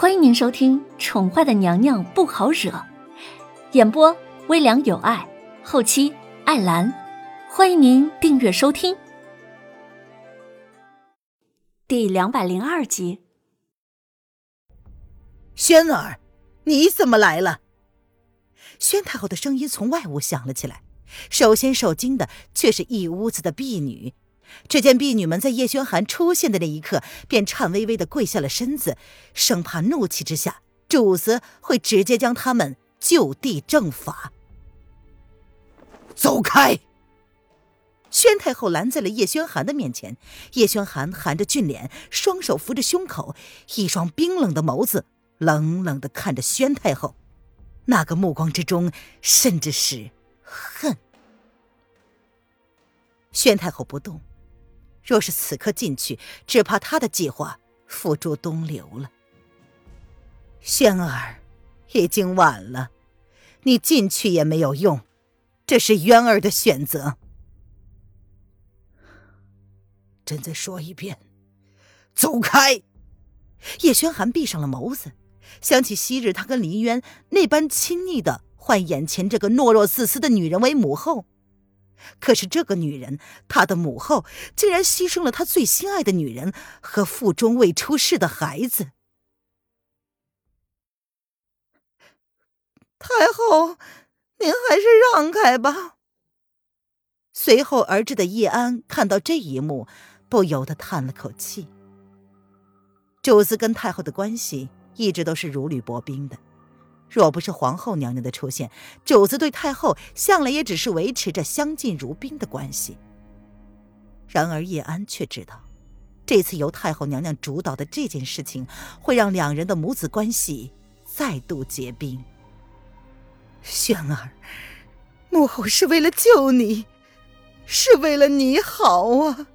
欢迎您收听《宠坏的娘娘不好惹》，演播微凉有爱，后期艾兰。欢迎您订阅收听。第两百零二集，轩儿，你怎么来了？宣太后的声音从外屋响了起来。首先受惊的却是一屋子的婢女。只见婢女们在叶轩寒出现的那一刻，便颤巍巍的跪下了身子，生怕怒气之下主子会直接将他们就地正法。走开！宣太后拦在了叶轩寒的面前。叶轩寒含着俊脸，双手扶着胸口，一双冰冷的眸子冷冷的看着宣太后，那个目光之中甚至是恨。宣太后不动。若是此刻进去，只怕他的计划付诸东流了。轩儿，已经晚了，你进去也没有用，这是渊儿的选择。朕再说一遍，走开！叶轩寒闭上了眸子，想起昔日他跟林渊那般亲昵的唤眼前这个懦弱自私的女人为母后。可是这个女人，她的母后竟然牺牲了她最心爱的女人和腹中未出世的孩子。太后，您还是让开吧。随后而至的叶安看到这一幕，不由得叹了口气。主子跟太后的关系一直都是如履薄冰的。若不是皇后娘娘的出现，主子对太后向来也只是维持着相敬如宾的关系。然而叶安却知道，这次由太后娘娘主导的这件事情，会让两人的母子关系再度结冰。轩儿，母后是为了救你，是为了你好啊！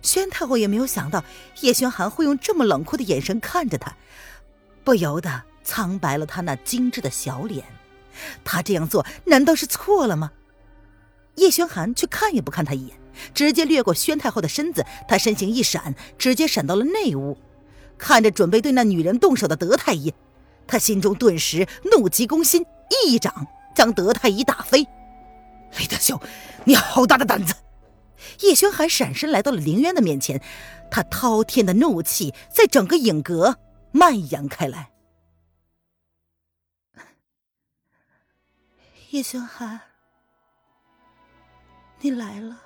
宣太后也没有想到叶轩寒会用这么冷酷的眼神看着她，不由得。苍白了他那精致的小脸，他这样做难道是错了吗？叶轩寒却看也不看他一眼，直接掠过宣太后的身子，他身形一闪，直接闪到了内屋，看着准备对那女人动手的德太医，他心中顿时怒急攻心，一掌将德太医打飞。李德修，你好大的胆子！叶轩寒闪身来到了凌渊的面前，他滔天的怒气在整个影阁蔓延开来。叶轩寒，你来了。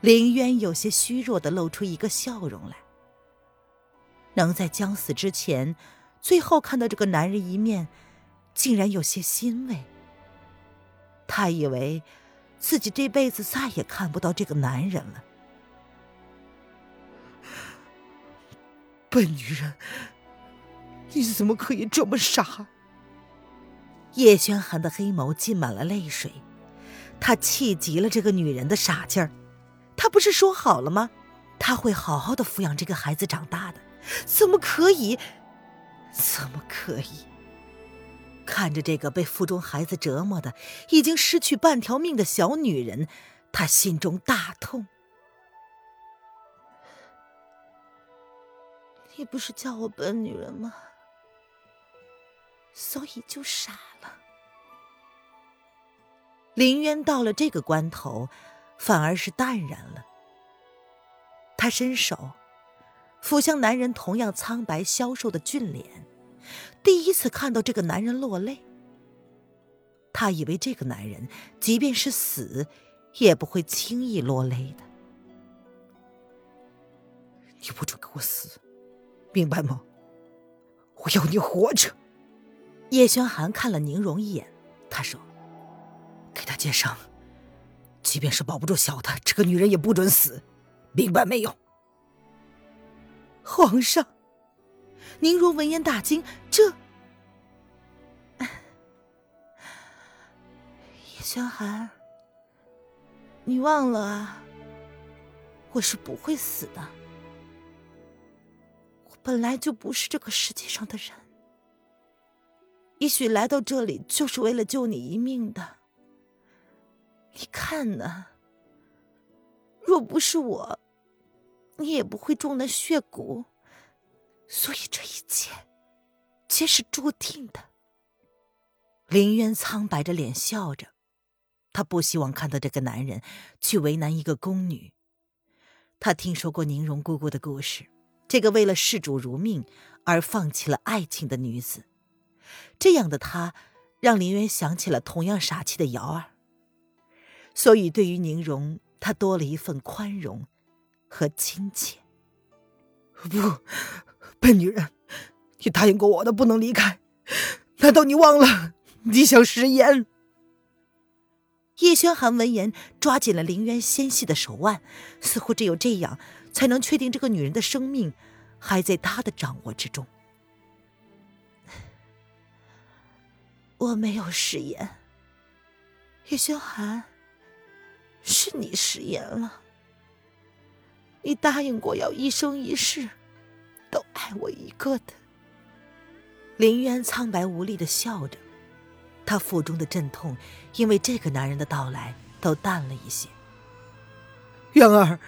林渊有些虚弱的露出一个笑容来。能在将死之前，最后看到这个男人一面，竟然有些欣慰。他以为自己这辈子再也看不到这个男人了。笨女人，你怎么可以这么傻？叶轩寒的黑眸浸满了泪水，他气极了这个女人的傻劲儿。他不是说好了吗？他会好好的抚养这个孩子长大的，怎么可以？怎么可以？看着这个被腹中孩子折磨的、已经失去半条命的小女人，他心中大痛。你不是叫我笨女人吗？所以就傻了。林渊到了这个关头，反而是淡然了。他伸手抚向男人同样苍白消瘦的俊脸，第一次看到这个男人落泪。他以为这个男人即便是死，也不会轻易落泪的。你不准给我死，明白吗？我要你活着。叶轩寒看了宁荣一眼，他说：“给他接生，即便是保不住小的，这个女人也不准死，明白没有？”皇上，宁荣闻言大惊：“这……叶轩寒，你忘了啊？我是不会死的，我本来就不是这个世界上的人。”也许来到这里就是为了救你一命的。你看呢？若不是我，你也不会中那血蛊，所以这一切皆是注定的。林渊苍白着脸笑着，他不希望看到这个男人去为难一个宫女。他听说过宁荣姑姑的故事，这个为了视主如命而放弃了爱情的女子，这样的她让林渊想起了同样傻气的瑶儿。所以，对于宁荣，他多了一份宽容和亲切。不，笨女人，你答应过我的，不能离开。难道你忘了？你想食言？叶轩寒闻言，抓紧了林渊纤细的手腕，似乎只有这样，才能确定这个女人的生命还在他的掌握之中。我没有食言，叶轩寒。是你食言了。你答应过要一生一世都爱我一个的。林渊苍白无力的笑着，他腹中的阵痛因为这个男人的到来都淡了一些。渊儿，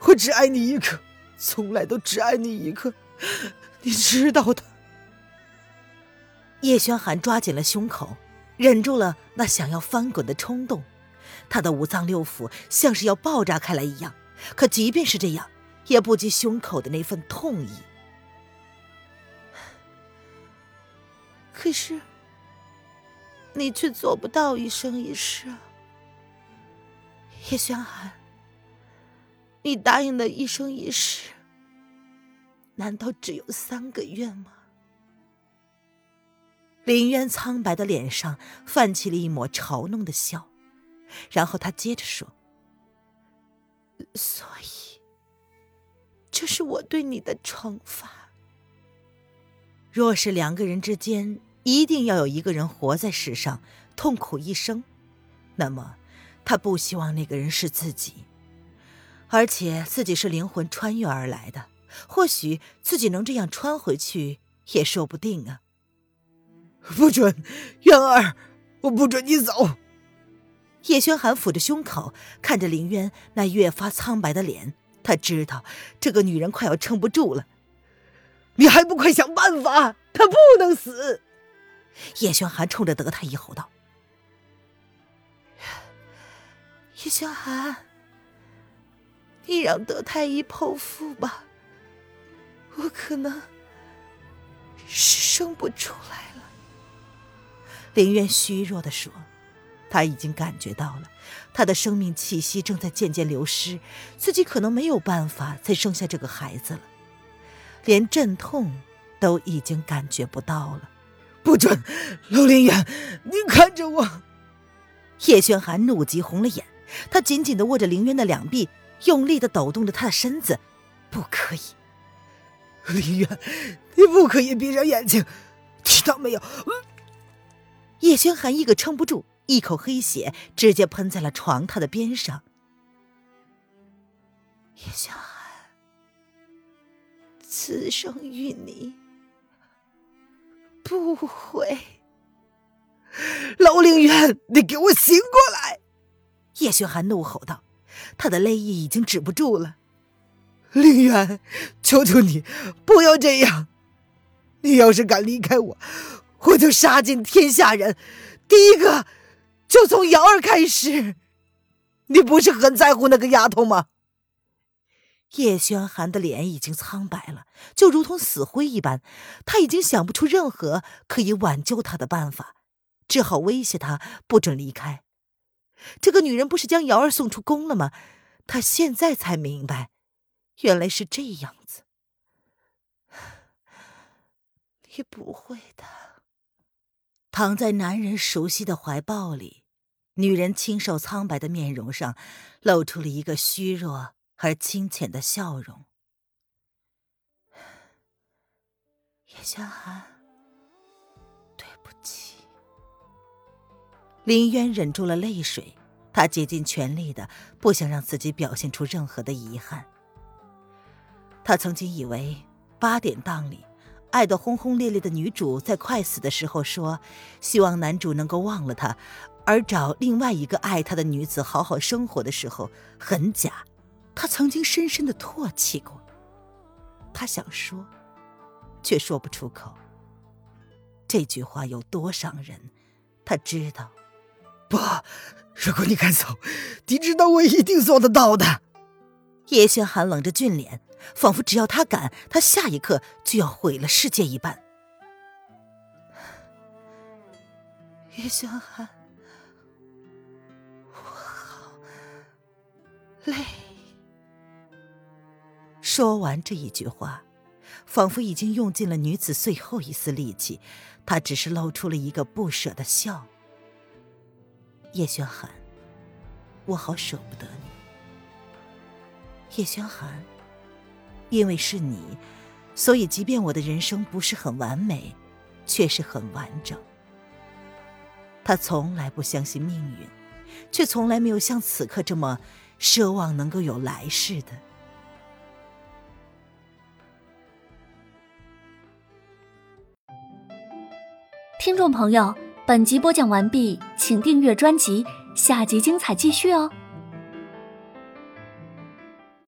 我只爱你一个，从来都只爱你一个，你知道的。叶轩寒抓紧了胸口，忍住了那想要翻滚的冲动。他的五脏六腑像是要爆炸开来一样，可即便是这样，也不及胸口的那份痛意。可是，你却做不到一生一世。叶轩寒，你答应的一生一世，难道只有三个月吗？林渊苍白的脸上泛起了一抹嘲弄的笑。然后他接着说：“所以，这是我对你的惩罚。若是两个人之间一定要有一个人活在世上，痛苦一生，那么他不希望那个人是自己，而且自己是灵魂穿越而来的，或许自己能这样穿回去也说不定啊！不准，渊儿，我不准你走。”叶轩寒抚着胸口，看着林渊那越发苍白的脸，他知道这个女人快要撑不住了。你还不快想办法？她不能死！叶轩寒冲着德太医吼道：“叶轩寒，你让德太医剖腹吧，我可能是生不出来了。”林渊虚弱地说。他已经感觉到了，他的生命气息正在渐渐流失，自己可能没有办法再生下这个孩子了，连阵痛都已经感觉不到了。不准，陆林远，你看着我！叶轩寒怒极红了眼，他紧紧的握着凌渊的两臂，用力的抖动着他的身子。不可以，林渊，你不可以闭上眼睛，听到没有？叶轩寒一个撑不住。一口黑血直接喷在了床榻的边上。叶轩寒，此生与你不悔。楼凌渊，你给我醒过来！叶轩寒怒吼道，他的泪意已经止不住了。凌渊，求求你不要这样！你要是敢离开我，我就杀尽天下人，第一个。就从瑶儿开始，你不是很在乎那个丫头吗？叶轩寒的脸已经苍白了，就如同死灰一般。他已经想不出任何可以挽救他的办法，只好威胁他不准离开。这个女人不是将瑶儿送出宫了吗？他现在才明白，原来是这样子。你不会的。躺在男人熟悉的怀抱里。女人清瘦苍白的面容上，露出了一个虚弱而清浅的笑容。叶轩寒，对不起。林渊忍住了泪水，他竭尽全力的不想让自己表现出任何的遗憾。他曾经以为八点档里爱得轰轰烈烈的女主在快死的时候说，希望男主能够忘了她。而找另外一个爱他的女子好好生活的时候，很假。他曾经深深的唾弃过。他想说，却说不出口。这句话有多伤人，他知道。不，如果你敢走，你知道我一定做得到的。叶轩寒冷着俊脸，仿佛只要他敢，他下一刻就要毁了世界一般。叶轩寒，我好累。说完这一句话，仿佛已经用尽了女子最后一丝力气，她只是露出了一个不舍的笑。叶轩寒，我好舍不得你。叶轩寒，因为是你，所以即便我的人生不是很完美，却是很完整。他从来不相信命运，却从来没有像此刻这么奢望能够有来世的。听众朋友，本集播讲完毕，请订阅专辑，下集精彩继续哦。